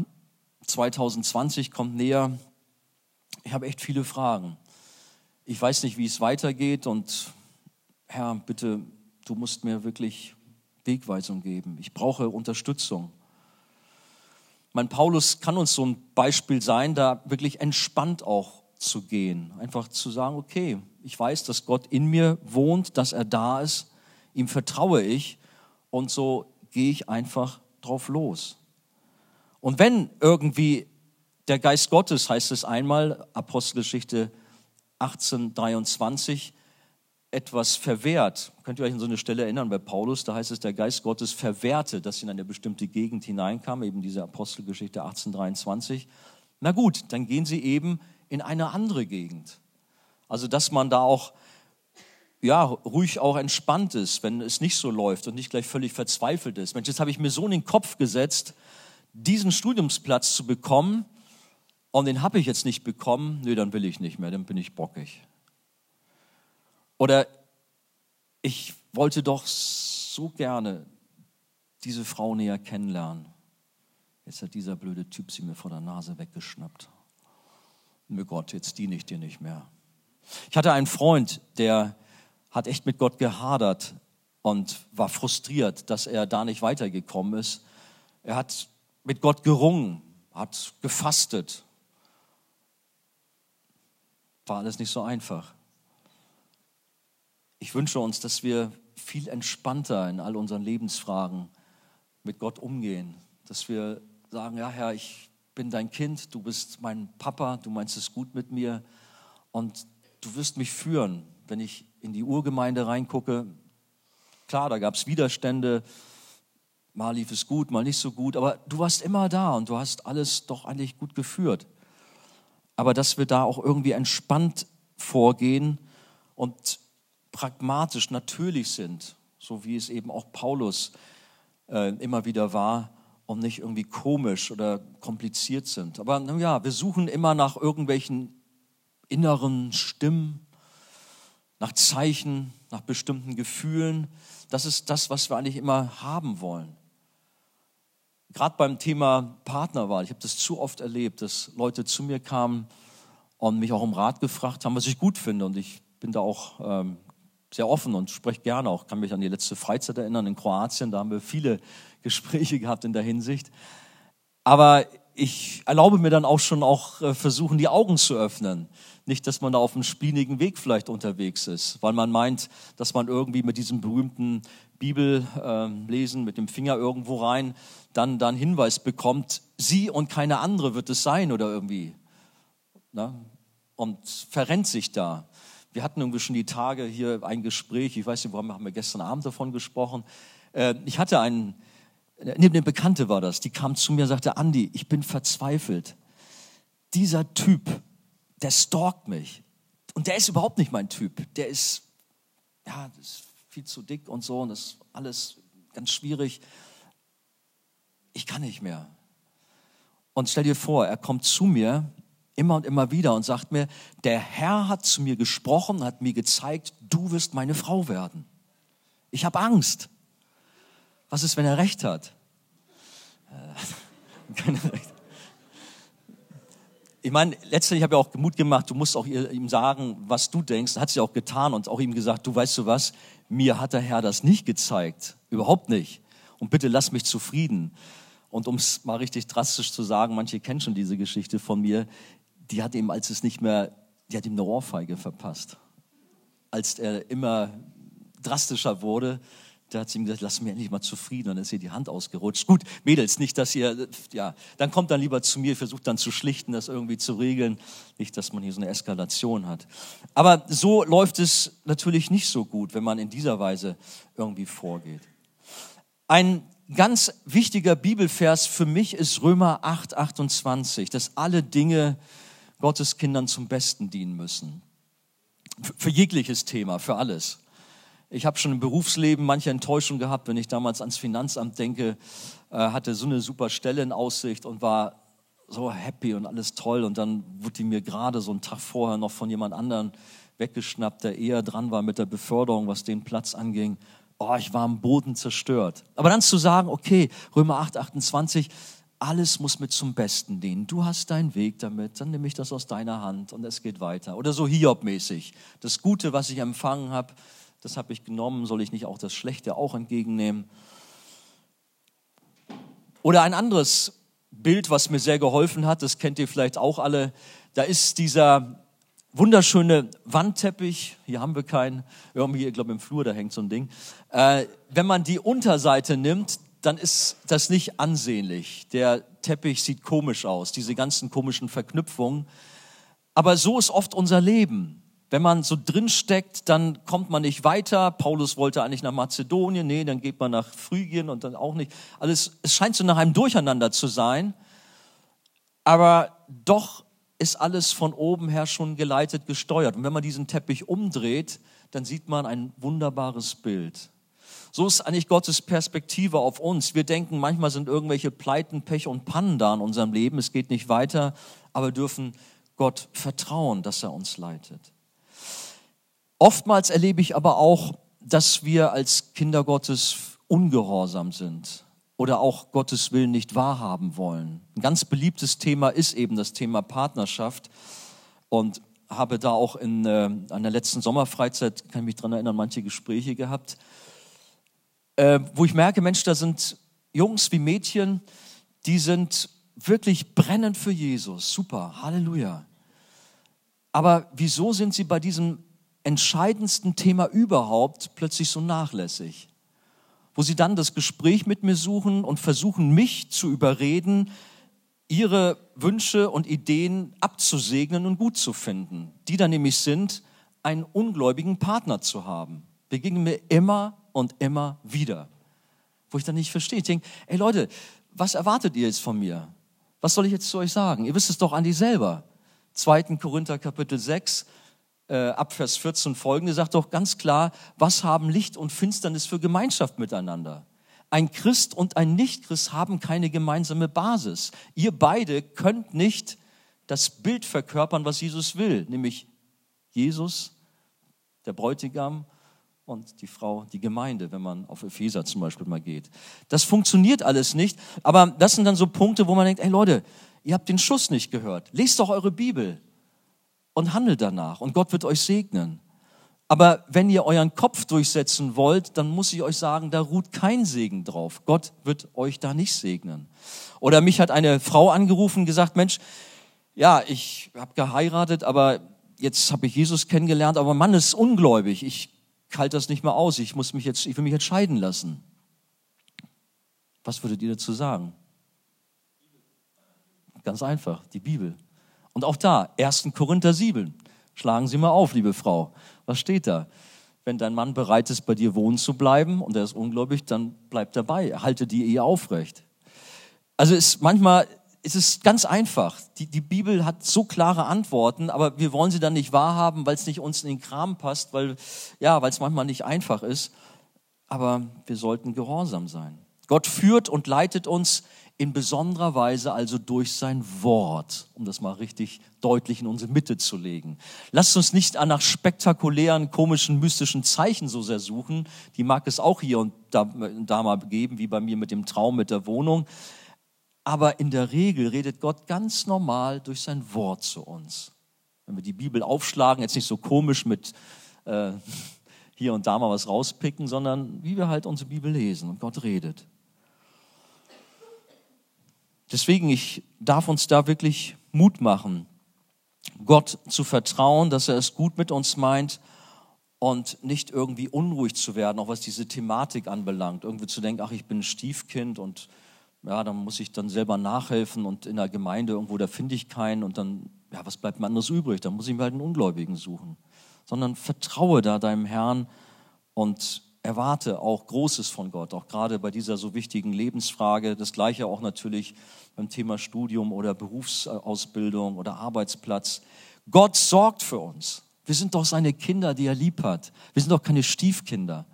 2020 kommt näher. Ich habe echt viele Fragen. Ich weiß nicht, wie es weitergeht und Herr, bitte, du musst mir wirklich Wegweisung geben. Ich brauche Unterstützung. Mein Paulus kann uns so ein Beispiel sein, da wirklich entspannt auch zu gehen. Einfach zu sagen, okay, ich weiß, dass Gott in mir wohnt, dass er da ist, ihm vertraue ich und so gehe ich einfach drauf los. Und wenn irgendwie der Geist Gottes, heißt es einmal, Apostelgeschichte 18, 23, etwas verwehrt. Könnt ihr euch an so eine Stelle erinnern bei Paulus? Da heißt es, der Geist Gottes verwehrte, dass sie in eine bestimmte Gegend hineinkam, eben diese Apostelgeschichte 18, 23. Na gut, dann gehen sie eben in eine andere Gegend. Also, dass man da auch ja, ruhig auch entspannt ist, wenn es nicht so läuft und nicht gleich völlig verzweifelt ist. Mensch, jetzt habe ich mir so in den Kopf gesetzt, diesen Studiumsplatz zu bekommen und den habe ich jetzt nicht bekommen, nö, dann will ich nicht mehr, dann bin ich bockig. Oder ich wollte doch so gerne diese Frau näher kennenlernen. Jetzt hat dieser blöde Typ sie mir vor der Nase weggeschnappt. Mir Gott, jetzt diene ich dir nicht mehr. Ich hatte einen Freund, der hat echt mit Gott gehadert und war frustriert, dass er da nicht weitergekommen ist. Er hat mit Gott gerungen, hat gefastet. War alles nicht so einfach. Ich wünsche uns, dass wir viel entspannter in all unseren Lebensfragen mit Gott umgehen, dass wir sagen, ja Herr, ich bin dein Kind, du bist mein Papa, du meinst es gut mit mir und du wirst mich führen. Wenn ich in die Urgemeinde reingucke, klar, da gab es Widerstände, mal lief es gut, mal nicht so gut, aber du warst immer da und du hast alles doch eigentlich gut geführt. Aber dass wir da auch irgendwie entspannt vorgehen und pragmatisch, natürlich sind, so wie es eben auch Paulus äh, immer wieder war und nicht irgendwie komisch oder kompliziert sind. Aber naja, wir suchen immer nach irgendwelchen inneren Stimmen, nach Zeichen, nach bestimmten Gefühlen. Das ist das, was wir eigentlich immer haben wollen. Gerade beim Thema Partnerwahl, ich habe das zu oft erlebt, dass Leute zu mir kamen und mich auch um Rat gefragt haben, was ich gut finde. Und ich bin da auch ähm, sehr offen und spreche gerne auch. Kann mich an die letzte Freizeit erinnern in Kroatien, da haben wir viele Gespräche gehabt in der Hinsicht. Aber ich erlaube mir dann auch schon auch äh, versuchen, die Augen zu öffnen. Nicht, dass man da auf einem spienigen Weg vielleicht unterwegs ist, weil man meint, dass man irgendwie mit diesem berühmten Bibellesen äh, mit dem Finger irgendwo rein dann dann Hinweis bekommt, sie und keine andere wird es sein oder irgendwie. Ne? Und verrennt sich da. Wir hatten irgendwie schon die Tage hier ein Gespräch, ich weiß nicht, warum haben wir gestern Abend davon gesprochen. Äh, ich hatte einen, neben dem Bekannte war das, die kam zu mir und sagte, Andi, ich bin verzweifelt. Dieser Typ, der stalkt mich. Und der ist überhaupt nicht mein Typ. Der ist, ja, ist viel zu dick und so und das ist alles ganz schwierig. Ich kann nicht mehr. Und stell dir vor, er kommt zu mir immer und immer wieder und sagt mir, der Herr hat zu mir gesprochen, hat mir gezeigt, du wirst meine Frau werden. Ich habe Angst. Was ist, wenn er recht hat? Äh, ich meine, letztendlich habe ich auch Mut gemacht, du musst auch ihm sagen, was du denkst. Hat sie auch getan und auch ihm gesagt, du weißt du was, mir hat der Herr das nicht gezeigt. Überhaupt nicht. Und bitte lass mich zufrieden. Und um es mal richtig drastisch zu sagen, manche kennen schon diese Geschichte von mir, die hat ihm, als es nicht mehr, die hat ihm eine Ohrfeige verpasst. Als er immer drastischer wurde, da hat sie ihm gesagt, lass mir endlich mal zufrieden. Und dann ist ihr die Hand ausgerutscht. Gut, Mädels, nicht, dass ihr, ja, dann kommt dann lieber zu mir, versucht dann zu schlichten, das irgendwie zu regeln. Nicht, dass man hier so eine Eskalation hat. Aber so läuft es natürlich nicht so gut, wenn man in dieser Weise irgendwie vorgeht. Ein ganz wichtiger Bibelvers für mich ist Römer 8, 28, dass alle Dinge Gottes Kindern zum Besten dienen müssen. Für jegliches Thema, für alles. Ich habe schon im Berufsleben manche Enttäuschung gehabt, wenn ich damals ans Finanzamt denke, äh, hatte so eine super Stelle in Aussicht und war so happy und alles toll. Und dann wurde die mir gerade so einen Tag vorher noch von jemand anderem weggeschnappt, der eher dran war mit der Beförderung, was den Platz anging. Oh, ich war am Boden zerstört. Aber dann zu sagen, okay, Römer 8, 28, alles muss mit zum Besten dienen. Du hast deinen Weg damit, dann nehme ich das aus deiner Hand und es geht weiter. Oder so Hiob-mäßig. Das Gute, was ich empfangen habe, das habe ich genommen, soll ich nicht auch das Schlechte auch entgegennehmen? Oder ein anderes Bild, was mir sehr geholfen hat, das kennt ihr vielleicht auch alle. Da ist dieser wunderschöne Wandteppich, hier haben wir keinen, irgendwie, ich glaube im Flur, da hängt so ein Ding. Äh, wenn man die Unterseite nimmt, dann ist das nicht ansehnlich. Der Teppich sieht komisch aus, diese ganzen komischen Verknüpfungen. Aber so ist oft unser Leben. Wenn man so drin steckt, dann kommt man nicht weiter. Paulus wollte eigentlich nach Mazedonien, nee, dann geht man nach Phrygien und dann auch nicht. Alles, es scheint so nach einem Durcheinander zu sein. Aber doch ist alles von oben her schon geleitet, gesteuert. Und wenn man diesen Teppich umdreht, dann sieht man ein wunderbares Bild. So ist eigentlich Gottes Perspektive auf uns. Wir denken, manchmal sind irgendwelche Pleiten, Pech und Pannen da in unserem Leben. Es geht nicht weiter, aber dürfen Gott vertrauen, dass er uns leitet. Oftmals erlebe ich aber auch, dass wir als Kinder Gottes ungehorsam sind oder auch Gottes Willen nicht wahrhaben wollen. Ein ganz beliebtes Thema ist eben das Thema Partnerschaft und habe da auch in äh, einer letzten Sommerfreizeit, kann ich mich daran erinnern, manche Gespräche gehabt äh, wo ich merke, Mensch, da sind Jungs wie Mädchen, die sind wirklich brennend für Jesus. Super, Halleluja. Aber wieso sind sie bei diesem entscheidendsten Thema überhaupt plötzlich so nachlässig? Wo sie dann das Gespräch mit mir suchen und versuchen, mich zu überreden, ihre Wünsche und Ideen abzusegnen und gut zu finden. Die dann nämlich sind, einen ungläubigen Partner zu haben. Begegnen mir immer und immer wieder. Wo ich dann nicht verstehe. Ich denke, ey Leute, was erwartet ihr jetzt von mir? Was soll ich jetzt zu euch sagen? Ihr wisst es doch an die selber. 2. Korinther Kapitel 6. äh, ab Vers 14 folgende sagt doch ganz klar, was haben Licht und Finsternis für Gemeinschaft miteinander? Ein Christ und ein Nichtchrist haben keine gemeinsame Basis. Ihr beide könnt nicht das Bild verkörpern, was Jesus will, nämlich Jesus, der Bräutigam und die Frau, die Gemeinde, wenn man auf Epheser zum Beispiel mal geht. Das funktioniert alles nicht, aber das sind dann so Punkte, wo man denkt, ey Leute, ihr habt den Schuss nicht gehört. Lest doch eure Bibel und handelt danach und Gott wird euch segnen. Aber wenn ihr euren Kopf durchsetzen wollt, dann muss ich euch sagen, da ruht kein Segen drauf. Gott wird euch da nicht segnen. Oder mich hat eine Frau angerufen und gesagt, Mensch, ja, ich habe geheiratet, aber jetzt habe ich Jesus kennengelernt, aber Mann ist ungläubig. Ich halte das nicht mehr aus. Ich muss mich jetzt, ich will mich entscheiden lassen. Was würdet ihr dazu sagen? Ganz einfach, die Bibel. Und auch da, 1. Korinther 7. Schlagen Sie mal auf, liebe Frau. Was steht da? Wenn dein Mann bereit ist, bei dir wohnen zu bleiben und er ist ungläubig, dann bleib dabei. Halte die Ehe aufrecht. Also ist manchmal es ist ganz einfach. Die, die Bibel hat so klare Antworten, aber wir wollen sie dann nicht wahrhaben, weil es nicht uns in den Kram passt, weil ja, weil es manchmal nicht einfach ist. Aber wir sollten gehorsam sein. Gott führt und leitet uns in besonderer Weise also durch sein Wort, um das mal richtig deutlich in unsere Mitte zu legen. Lasst uns nicht nach spektakulären, komischen, mystischen Zeichen so sehr suchen. Die mag es auch hier und da, da mal geben, wie bei mir mit dem Traum mit der Wohnung. Aber in der Regel redet Gott ganz normal durch sein Wort zu uns. Wenn wir die Bibel aufschlagen, jetzt nicht so komisch mit äh, hier und da mal was rauspicken, sondern wie wir halt unsere Bibel lesen und Gott redet. Deswegen, ich darf uns da wirklich Mut machen, Gott zu vertrauen, dass er es gut mit uns meint und nicht irgendwie unruhig zu werden, auch was diese Thematik anbelangt. Irgendwie zu denken, ach, ich bin ein Stiefkind und ja, dann muss ich dann selber nachhelfen und in der Gemeinde irgendwo, da finde ich keinen und dann, ja, was bleibt mir anderes übrig? Dann muss ich mir halt einen Ungläubigen suchen. Sondern vertraue da deinem Herrn und erwarte auch Großes von Gott, auch gerade bei dieser so wichtigen Lebensfrage. Das gleiche auch natürlich beim Thema Studium oder Berufsausbildung oder Arbeitsplatz. Gott sorgt für uns. Wir sind doch seine Kinder, die er lieb hat. Wir sind doch keine Stiefkinder.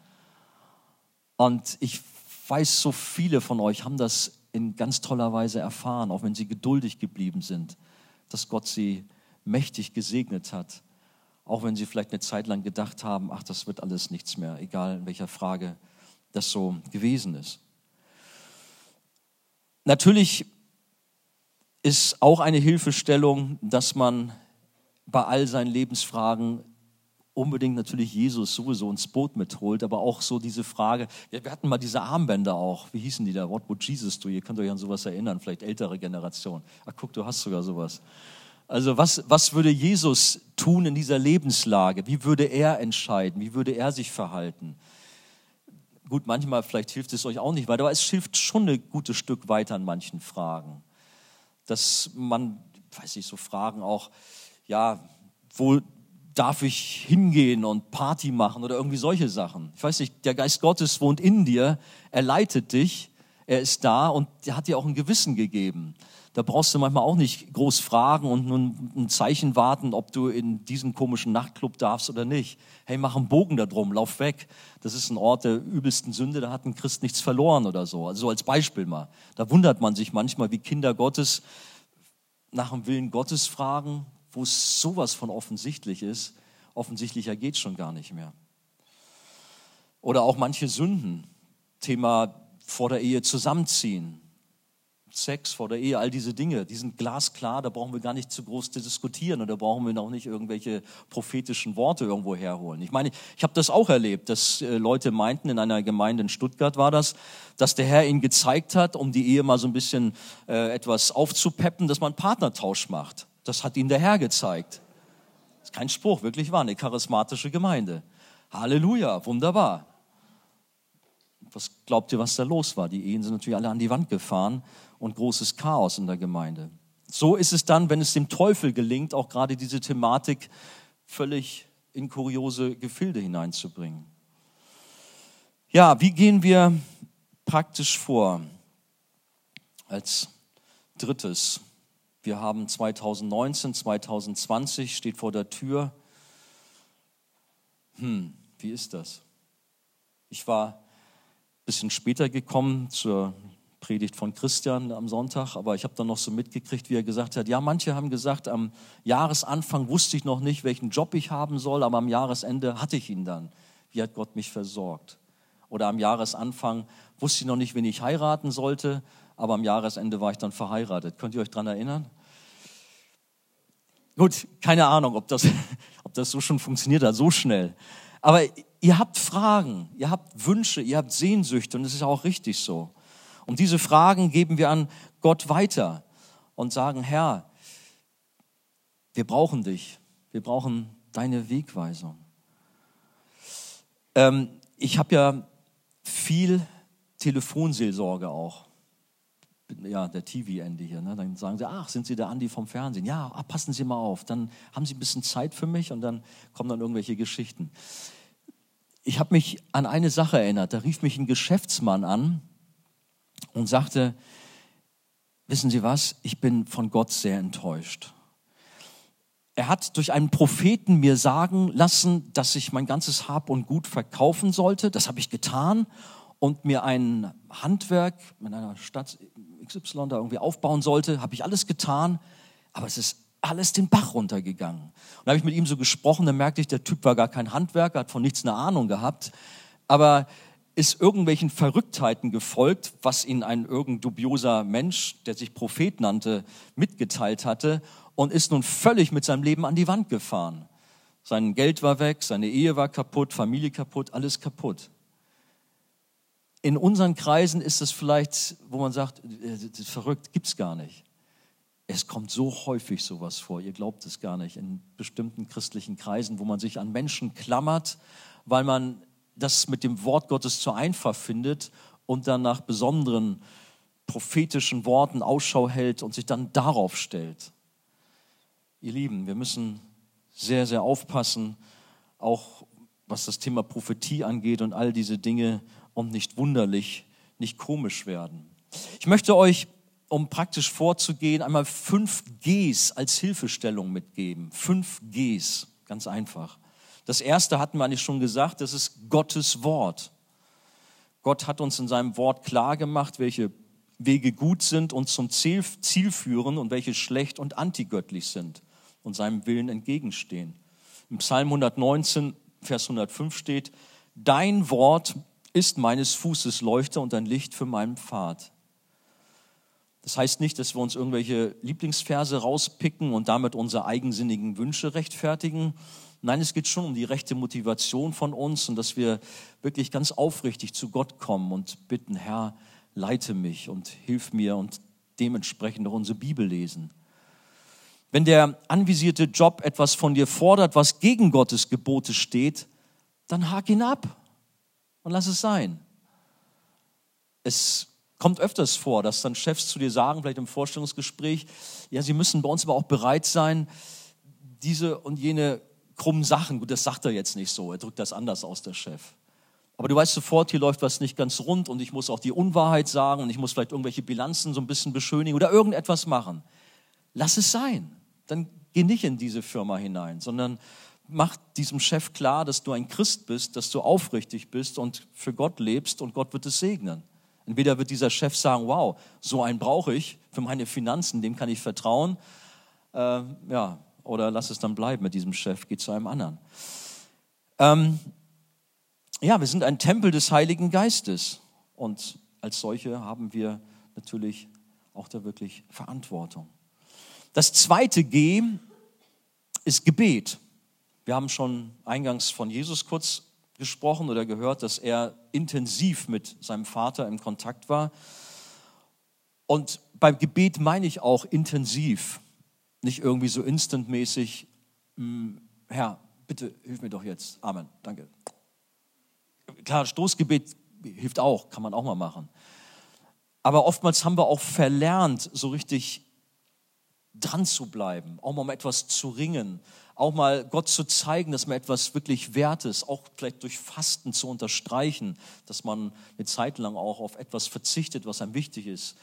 Und ich weiß, so viele von euch haben das in ganz toller Weise erfahren, auch wenn sie geduldig geblieben sind, dass Gott sie mächtig gesegnet hat. Auch wenn sie vielleicht eine Zeit lang gedacht haben, ach, das wird alles nichts mehr, egal in welcher Frage das so gewesen ist. Natürlich ist auch eine Hilfestellung, dass man bei all seinen Lebensfragen unbedingt natürlich Jesus sowieso ins Boot mitholt, aber auch so diese Frage, ja, wir hatten mal diese Armbänder auch, wie hießen die da? What would Jesus do? Ihr könnt euch an sowas erinnern, vielleicht ältere Generation. Ach guck, du hast sogar sowas. Also was, was würde Jesus tun in dieser Lebenslage? Wie würde er entscheiden? Wie würde er sich verhalten? Gut, manchmal vielleicht hilft es euch auch nicht weiter, aber es hilft schon ein gutes Stück weiter an manchen Fragen. Dass man, weiß ich, so Fragen auch, ja, wo darf ich hingehen und Party machen oder irgendwie solche Sachen. Ich weiß nicht, der Geist Gottes wohnt in dir, er leitet dich, er ist da und er hat dir auch ein Gewissen gegeben. Da brauchst du manchmal auch nicht groß fragen und nun ein Zeichen warten, ob du in diesen komischen Nachtclub darfst oder nicht. Hey, mach einen Bogen da drum, lauf weg. Das ist ein Ort der übelsten Sünde, da hat ein Christ nichts verloren oder so. Also als Beispiel mal. Da wundert man sich manchmal, wie Kinder Gottes nach dem Willen Gottes fragen, wo es sowas von offensichtlich ist, offensichtlicher geht schon gar nicht mehr. Oder auch manche Sünden, Thema vor der Ehe zusammenziehen, Sex vor der Ehe, all diese Dinge, die sind glasklar, da brauchen wir gar nicht zu groß zu diskutieren und da brauchen wir auch nicht irgendwelche prophetischen Worte irgendwo herholen. Ich meine, ich habe das auch erlebt, dass äh, Leute meinten, in einer Gemeinde in Stuttgart war das, dass der Herr ihnen gezeigt hat, um die Ehe mal so ein bisschen äh, etwas aufzupeppen, dass man Partnertausch macht. Das hat ihnen der Herr gezeigt. Das ist kein Spruch, wirklich wahr, eine charismatische Gemeinde. Halleluja, wunderbar. Was glaubt ihr, was da los war? Die Ehen sind natürlich alle an die Wand gefahren und großes Chaos in der Gemeinde. So ist es dann, wenn es dem Teufel gelingt, auch gerade diese Thematik völlig in kuriose Gefilde hineinzubringen. Ja, wie gehen wir praktisch vor? Als drittes wir haben 2019, 2020 steht vor der Tür. hm, wie ist das? Ich war ein bisschen später gekommen zur Predigt von Christian am Sonntag, aber ich habe dann noch so mitgekriegt, wie er gesagt hat, ja, manche haben gesagt, am Jahresanfang wusste ich noch nicht, welchen Job ich haben soll, aber am Jahresende hatte ich ihn dann. Wie hat Gott mich versorgt? Oder am Jahresanfang wusste ich noch nicht, wen ich heiraten sollte, aber am Jahresende war ich dann verheiratet. Könnt ihr euch daran erinnern? Gut, keine Ahnung, ob das, ob das so schon funktioniert hat, so schnell. Aber ihr habt Fragen, ihr habt Wünsche, ihr habt Sehnsüchte und es ist auch richtig so. Und diese Fragen geben wir an Gott weiter und sagen, Herr, wir brauchen dich, wir brauchen deine Wegweisung. Ähm, ich habe ja viel Telefonseelsorge auch. Ja, der TV-Ende hier. Ne? Dann sagen sie, ach, sind Sie der Andi vom Fernsehen? Ja, ach, passen Sie mal auf. Dann haben Sie ein bisschen Zeit für mich und dann kommen dann irgendwelche Geschichten. Ich habe mich an eine Sache erinnert. Da rief mich ein Geschäftsmann an und sagte, wissen Sie was, ich bin von Gott sehr enttäuscht. Er hat durch einen Propheten mir sagen lassen, dass ich mein ganzes Hab und Gut verkaufen sollte. Das habe ich getan und mir ein Handwerk in einer Stadt XY da irgendwie aufbauen sollte. Habe ich alles getan, aber es ist alles den Bach runtergegangen. Und da habe ich mit ihm so gesprochen, dann merkte ich, der Typ war gar kein Handwerker, hat von nichts eine Ahnung gehabt. Aber ist irgendwelchen Verrücktheiten gefolgt, was ihn ein irgend dubioser Mensch, der sich Prophet nannte, mitgeteilt hatte und ist nun völlig mit seinem Leben an die Wand gefahren. Sein Geld war weg, seine Ehe war kaputt, Familie kaputt, alles kaputt. In unseren Kreisen ist es vielleicht, wo man sagt, ist verrückt, gibt's gar nicht. Es kommt so häufig sowas vor, ihr glaubt es gar nicht, in bestimmten christlichen Kreisen, wo man sich an Menschen klammert, weil man das mit dem Wort Gottes zu einfach findet und dann nach besonderen prophetischen Worten Ausschau hält und sich dann darauf stellt. Ihr Lieben, wir müssen sehr, sehr aufpassen, auch was das Thema Prophetie angeht und all diese Dinge und nicht wunderlich, nicht komisch werden. Ich möchte euch, um praktisch vorzugehen, einmal fünf Gs als Hilfestellung mitgeben. Fünf Gs, ganz einfach. Das erste hatten wir eigentlich schon gesagt, das ist Gottes Wort. Gott hat uns in seinem Wort klar gemacht, welche Wege gut sind und zum Ziel, Ziel führen und welche schlecht und antigöttlich sind und seinem Willen entgegenstehen. Im Psalm 119, Vers 105 steht, Dein Wort ist meines Fußes Leuchte und ein Licht für meinen Pfad. Das heißt nicht, dass wir uns irgendwelche Lieblingsverse rauspicken und damit unsere eigensinnigen Wünsche rechtfertigen, Nein, es geht schon um die rechte Motivation von uns und dass wir wirklich ganz aufrichtig zu Gott kommen und bitten, Herr, leite mich und hilf mir und dementsprechend auch unsere Bibel lesen. Wenn der anvisierte Job etwas von dir fordert, was gegen Gottes Gebote steht, dann hak ihn ab und lass es sein. Es kommt öfters vor, dass dann Chefs zu dir sagen, vielleicht im Vorstellungsgespräch, ja, sie müssen bei uns aber auch bereit sein, diese und jene krummen Sachen. Gut, das sagt er jetzt nicht so, er drückt das anders aus, der Chef. Aber du weißt sofort, hier läuft was nicht ganz rund und ich muss auch die Unwahrheit sagen und ich muss vielleicht irgendwelche Bilanzen so ein bisschen beschönigen oder irgendetwas machen. Lass es sein. Dann geh nicht in diese Firma hinein, sondern mach diesem Chef klar, dass du ein Christ bist, dass du aufrichtig bist und für Gott lebst und Gott wird es segnen. Entweder wird dieser Chef sagen, wow, so einen brauche ich für meine Finanzen, dem kann ich vertrauen. Äh, ja, oder lass es dann bleiben mit diesem Chef, geh zu einem anderen. Ähm, ja, wir sind ein Tempel des Heiligen Geistes und als solche haben wir natürlich auch da wirklich Verantwortung. Das zweite G ist Gebet. Wir haben schon eingangs von Jesus kurz gesprochen oder gehört, dass er intensiv mit seinem Vater im Kontakt war. Und beim Gebet meine ich auch intensiv. Nicht irgendwie so instantmäßig, hm, Herr, bitte hilf mir doch jetzt. Amen, danke. Klar, Stoßgebet hilft auch, kann man auch mal machen. Aber oftmals haben wir auch verlernt, so richtig dran zu bleiben, auch mal um etwas zu ringen, auch mal Gott zu zeigen, dass man etwas wirklich wert ist, auch vielleicht durch Fasten zu unterstreichen, dass man eine Zeit lang auch auf etwas verzichtet, was einem wichtig ist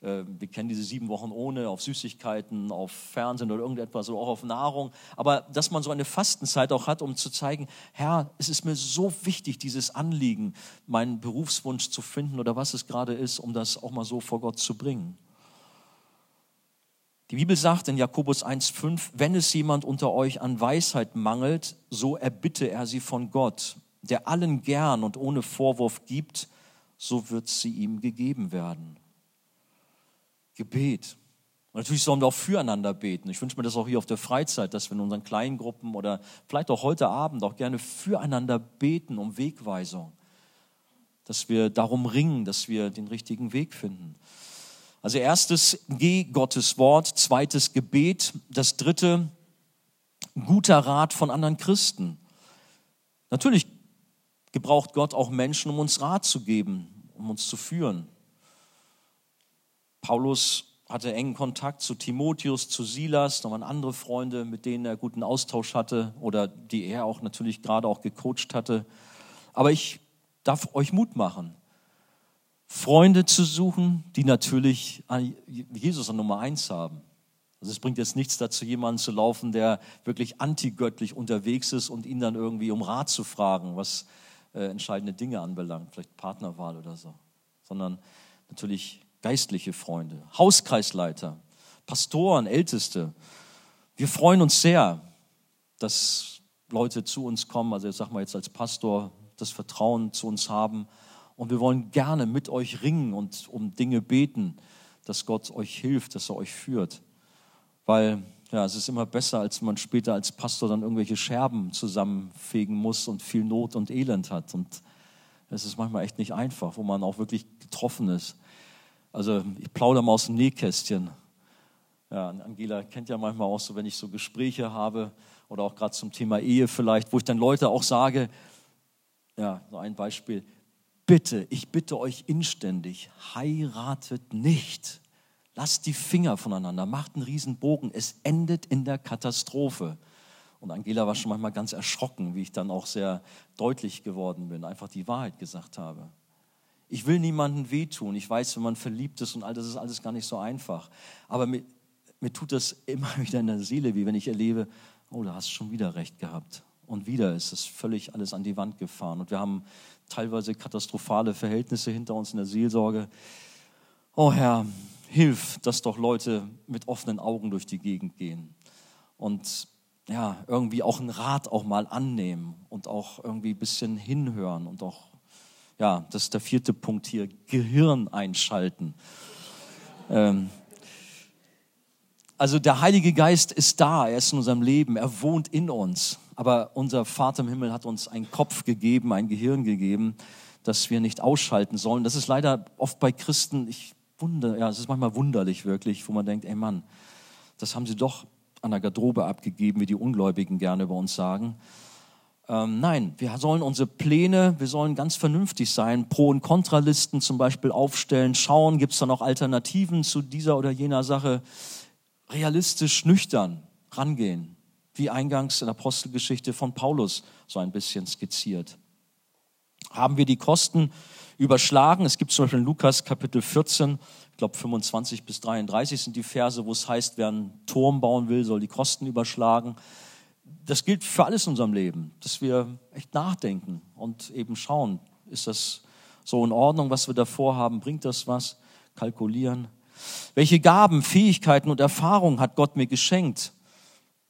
äh, wir kennen diese sieben Wochen ohne, auf Süßigkeiten, auf Fernsehen oder irgendetwas oder auch auf Nahrung. Aber dass man so eine Fastenzeit auch hat, um zu zeigen, Herr, es ist mir so wichtig, dieses Anliegen, meinen Berufswunsch zu finden oder was es gerade ist, um das auch mal so vor Gott zu bringen. Die Bibel sagt in Jakobus 1,5, wenn es jemand unter euch an Weisheit mangelt, so erbitte er sie von Gott, der allen gern und ohne Vorwurf gibt, so wird sie ihm gegeben werden. Gebet. Und natürlich sollen wir auch füreinander beten. Ich wünsche mir das auch hier auf der Freizeit, dass wir in unseren kleinen Gruppen oder vielleicht auch heute Abend auch gerne füreinander beten um Wegweisung. Dass wir darum ringen, dass wir den richtigen Weg finden. Also erstes, geh Gottes Wort. Zweites, Gebet. Das dritte, guter Rat von anderen Christen. Natürlich gebraucht Gott auch Menschen, um uns Rat zu geben, um uns zu führen. Paulus hatte engen Kontakt zu Timotheus, zu Silas, da waren andere Freunde, mit denen er guten Austausch hatte oder die er auch natürlich gerade auch gecoacht hatte. Aber ich darf euch Mut machen, Freunde zu suchen, die natürlich Jesus an Nummer eins haben. Also es bringt jetzt nichts dazu, jemanden zu laufen, der wirklich antigöttlich unterwegs ist und ihn dann irgendwie um Rat zu fragen, was äh, entscheidende Dinge anbelangt, vielleicht Partnerwahl oder so, sondern natürlich geistliche Freunde, Hauskreisleiter, Pastoren, Älteste. Wir freuen uns sehr, dass Leute zu uns kommen, also ich sag mal jetzt als Pastor, das Vertrauen zu uns haben. Und wir wollen gerne mit euch ringen und um Dinge beten, dass Gott euch hilft, dass er euch führt. Weil ja, es ist immer besser, als man später als Pastor dann irgendwelche Scherben zusammenfegen muss und viel Not und Elend hat. Und es ist manchmal echt nicht einfach, wo man auch wirklich getroffen ist. Also ich plaudere mal aus dem Nähkästchen. Ja, Angela kennt ja manchmal auch so, wenn ich so Gespräche habe oder auch gerade zum Thema Ehe vielleicht, wo ich dann Leute auch sage, ja, so ein Beispiel, bitte, ich bitte euch inständig, heiratet nicht. Lasst die Finger voneinander, macht einen Riesenbogen. Es endet in der Katastrophe. Und Angela war schon manchmal ganz erschrocken, wie ich dann auch sehr deutlich geworden bin, einfach die Wahrheit gesagt habe. Ich will niemandem wehtun. Ich weiß, wenn man verliebt ist und all das ist alles gar nicht so einfach. Aber mir, mir tut das immer wieder in der Seele, wie wenn ich erlebe, oh, da hast du schon wieder recht gehabt. Und wieder ist es völlig alles an die Wand gefahren. Und wir haben teilweise katastrophale Verhältnisse hinter uns in der Seelsorge. Oh Herr, hilf, dass doch Leute mit offenen Augen durch die Gegend gehen und ja, irgendwie auch einen Rat auch mal annehmen und auch irgendwie ein bisschen hinhören und auch ja, das ist der vierte Punkt hier, Gehirn einschalten. Ähm, also der Heilige Geist ist da, er ist in unserem Leben, er wohnt in uns. Aber unser Vater im Himmel hat uns einen Kopf gegeben, ein Gehirn gegeben, das wir nicht ausschalten sollen. Das ist leider oft bei Christen, ich wundere, ja, es ist manchmal wunderlich wirklich, wo man denkt, ey Mann, das haben sie doch an der Garderobe abgegeben, wie die Ungläubigen gerne über uns sagen. Ähm, nein, wir sollen unsere Pläne, wir sollen ganz vernünftig sein, Pro- und Kontralisten zum Beispiel aufstellen, schauen, gibt es da noch Alternativen zu dieser oder jener Sache, realistisch, nüchtern rangehen, wie eingangs in der Apostelgeschichte von Paulus so ein bisschen skizziert. Haben wir die Kosten überschlagen? Es gibt zum Beispiel in Lukas Kapitel 14, ich glaube 25 bis 33 sind die Verse, wo es heißt, wer einen Turm bauen will, soll die Kosten überschlagen das gilt für alles in unserem Leben, dass wir echt nachdenken und eben schauen, ist das so in Ordnung, was wir da vorhaben, bringt das was, kalkulieren. Welche Gaben, Fähigkeiten und Erfahrungen hat Gott mir geschenkt?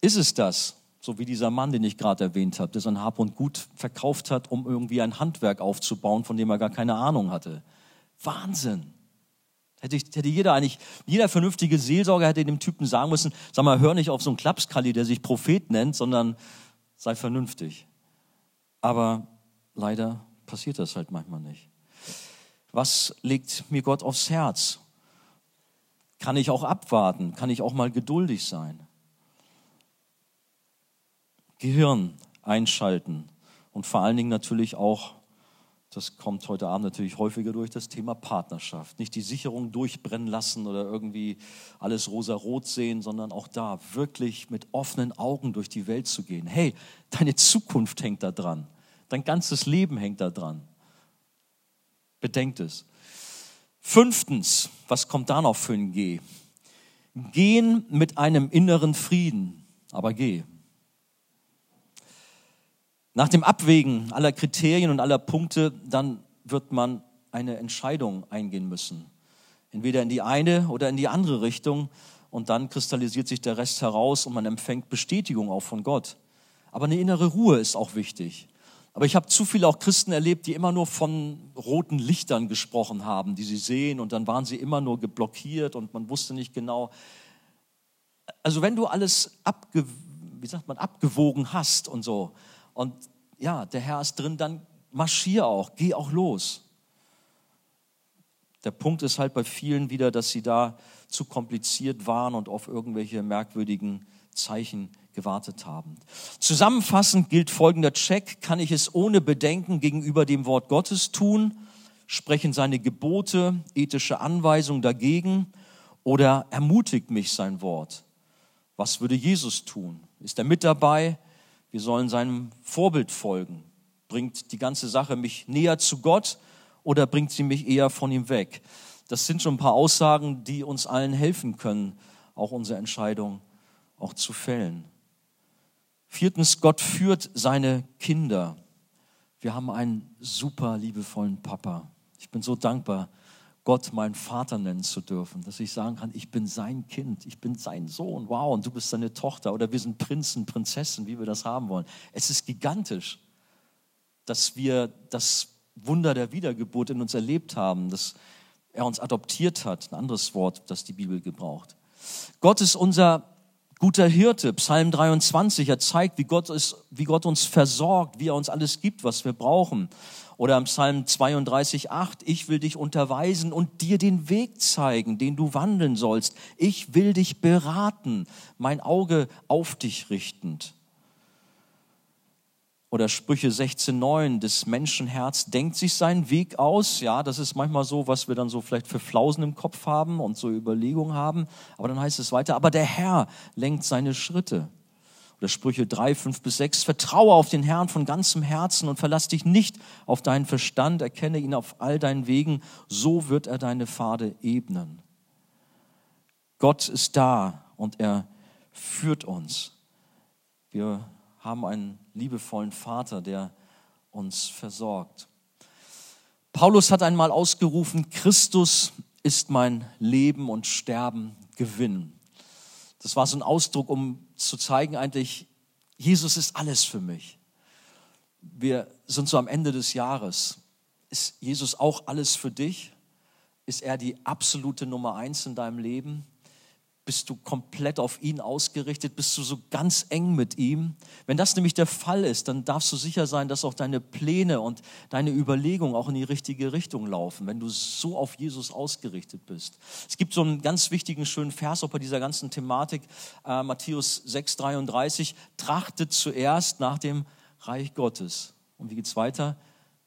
Ist es das, so wie dieser Mann, den ich gerade erwähnt habe, der sein Hab und Gut verkauft hat, um irgendwie ein Handwerk aufzubauen, von dem er gar keine Ahnung hatte? Wahnsinn. Hätte, ich, hätte jeder eigentlich, jeder vernünftige Seelsorger hätte dem Typen sagen müssen, sag mal, hör nicht auf so einen Klapskalli, der sich Prophet nennt, sondern sei vernünftig. Aber leider passiert das halt manchmal nicht. Was legt mir Gott aufs Herz? Kann ich auch abwarten? Kann ich auch mal geduldig sein? Gehirn einschalten und vor allen Dingen natürlich auch das kommt heute Abend natürlich häufiger durch das Thema Partnerschaft. Nicht die Sicherung durchbrennen lassen oder irgendwie alles rosa-rot sehen, sondern auch da wirklich mit offenen Augen durch die Welt zu gehen. Hey, deine Zukunft hängt da dran. Dein ganzes Leben hängt da dran. Bedenkt es. Fünftens, was kommt da noch für ein G? Gehen mit einem inneren Frieden, aber geh. Nach dem Abwägen aller Kriterien und aller Punkte, dann wird man eine Entscheidung eingehen müssen. Entweder in die eine oder in die andere Richtung. Und dann kristallisiert sich der Rest heraus und man empfängt Bestätigung auch von Gott. Aber eine innere Ruhe ist auch wichtig. Aber ich habe zu viele auch Christen erlebt, die immer nur von roten Lichtern gesprochen haben, die sie sehen und dann waren sie immer nur geblockiert und man wusste nicht genau. Also wenn du alles abge, wie sagt man, abgewogen hast und so und ja, der Herr ist drin, dann marschier auch, geh auch los. Der Punkt ist halt bei vielen wieder, dass sie da zu kompliziert waren und auf irgendwelche merkwürdigen Zeichen gewartet haben. Zusammenfassend gilt folgender Check. Kann ich es ohne Bedenken gegenüber dem Wort Gottes tun? Sprechen seine Gebote, ethische Anweisungen dagegen? Oder ermutigt mich sein Wort? Was würde Jesus tun? Ist er mit dabei? Wir sollen seinem Vorbild folgen. Bringt die ganze Sache mich näher zu Gott oder bringt sie mich eher von ihm weg? Das sind schon ein paar Aussagen, die uns allen helfen können, auch unsere Entscheidung auch zu fällen. Viertens, Gott führt seine Kinder. Wir haben einen super liebevollen Papa. Ich bin so dankbar, Gott meinen Vater nennen zu dürfen, dass ich sagen kann, ich bin sein Kind, ich bin sein Sohn, wow, und du bist seine Tochter oder wir sind Prinzen, Prinzessin, wie wir das haben wollen. Es ist gigantisch, dass wir das Wunder der Wiedergeburt in uns erlebt haben, dass er uns adoptiert hat, ein anderes Wort, das die Bibel gebraucht. Gott ist unser guter Hirte, Psalm 23, er zeigt, wie Gott, ist, wie Gott uns versorgt, wie er uns alles gibt, was wir brauchen. Oder im Psalm 32, 8, ich will dich unterweisen und dir den Weg zeigen, den du wandeln sollst. Ich will dich beraten, mein Auge auf dich richtend. Oder Sprüche 16,9, des Menschenherz denkt sich seinen Weg aus. Ja, das ist manchmal so, was wir dann so vielleicht für Flausen im Kopf haben und so Überlegungen haben. Aber dann heißt es weiter, aber der Herr lenkt seine Schritte. Oder Sprüche 3, 5 bis 6, vertraue auf den Herrn von ganzem Herzen und verlass dich nicht auf deinen Verstand, erkenne ihn auf all deinen Wegen, so wird er deine Pfade ebnen. Gott ist da und er führt uns. Wir haben einen liebevollen Vater, der uns versorgt. Paulus hat einmal ausgerufen, Christus ist mein Leben und Sterben Gewinn. Das war so ein Ausdruck, um zu zeigen, eigentlich, Jesus ist alles für mich. Wir sind so am Ende des Jahres. Ist Jesus auch alles für dich? Ist er die absolute Nummer eins in deinem Leben? Bist du komplett auf ihn ausgerichtet? Bist du so ganz eng mit ihm? Wenn das nämlich der Fall ist, dann darfst du sicher sein, dass auch deine Pläne und deine Überlegungen auch in die richtige Richtung laufen, wenn du so auf Jesus ausgerichtet bist. Es gibt so einen ganz wichtigen, schönen Vers auch bei dieser ganzen Thematik, äh, Matthäus 6, 33, trachtet zuerst nach dem Reich Gottes. Und wie geht's weiter?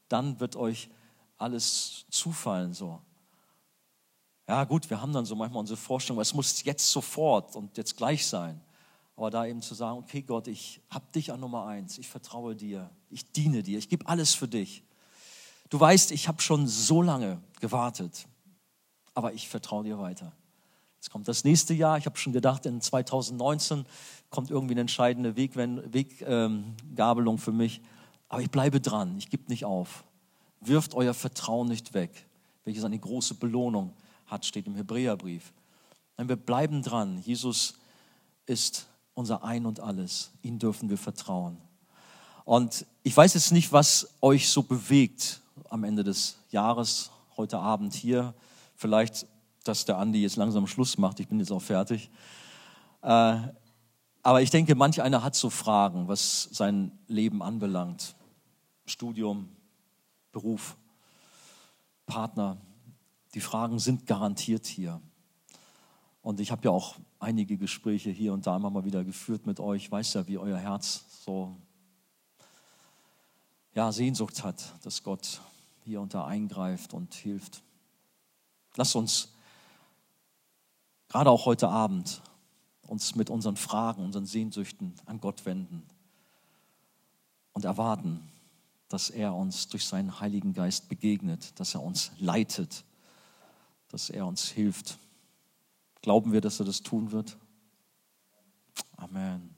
Dann wird euch alles zufallen, so. Ja gut, wir haben dann so manchmal unsere Vorstellung, es muss jetzt sofort und jetzt gleich sein. Aber da eben zu sagen, okay Gott, ich habe dich an Nummer eins, ich vertraue dir, ich diene dir, ich gebe alles für dich. Du weißt, ich habe schon so lange gewartet, aber ich vertraue dir weiter. Jetzt kommt das nächste Jahr, ich habe schon gedacht, in 2019 kommt irgendwie eine entscheidende Weggabelung ähm, für mich. Aber ich bleibe dran, ich gebe nicht auf. Wirft euer Vertrauen nicht weg, welches eine große Belohnung ist hat, steht im Hebräerbrief. Nein, wir bleiben dran. Jesus ist unser Ein und alles. Ihn dürfen wir vertrauen. Und ich weiß jetzt nicht, was euch so bewegt am Ende des Jahres, heute Abend hier. Vielleicht, dass der Andi jetzt langsam Schluss macht. Ich bin jetzt auch fertig. Äh, aber ich denke, manch einer hat so Fragen, was sein Leben anbelangt. Studium, Beruf, Partner, die Fragen sind garantiert hier. Und ich habe ja auch einige Gespräche hier und da immer mal wieder geführt mit euch. Ich weiß ja, wie euer Herz so ja, Sehnsucht hat, dass Gott hier unter eingreift und hilft. Lasst uns gerade auch heute Abend uns mit unseren Fragen, unseren Sehnsüchten an Gott wenden und erwarten, dass er uns durch seinen Heiligen Geist begegnet, dass er uns leitet dass er uns hilft. Glauben wir, dass er das tun wird? Amen.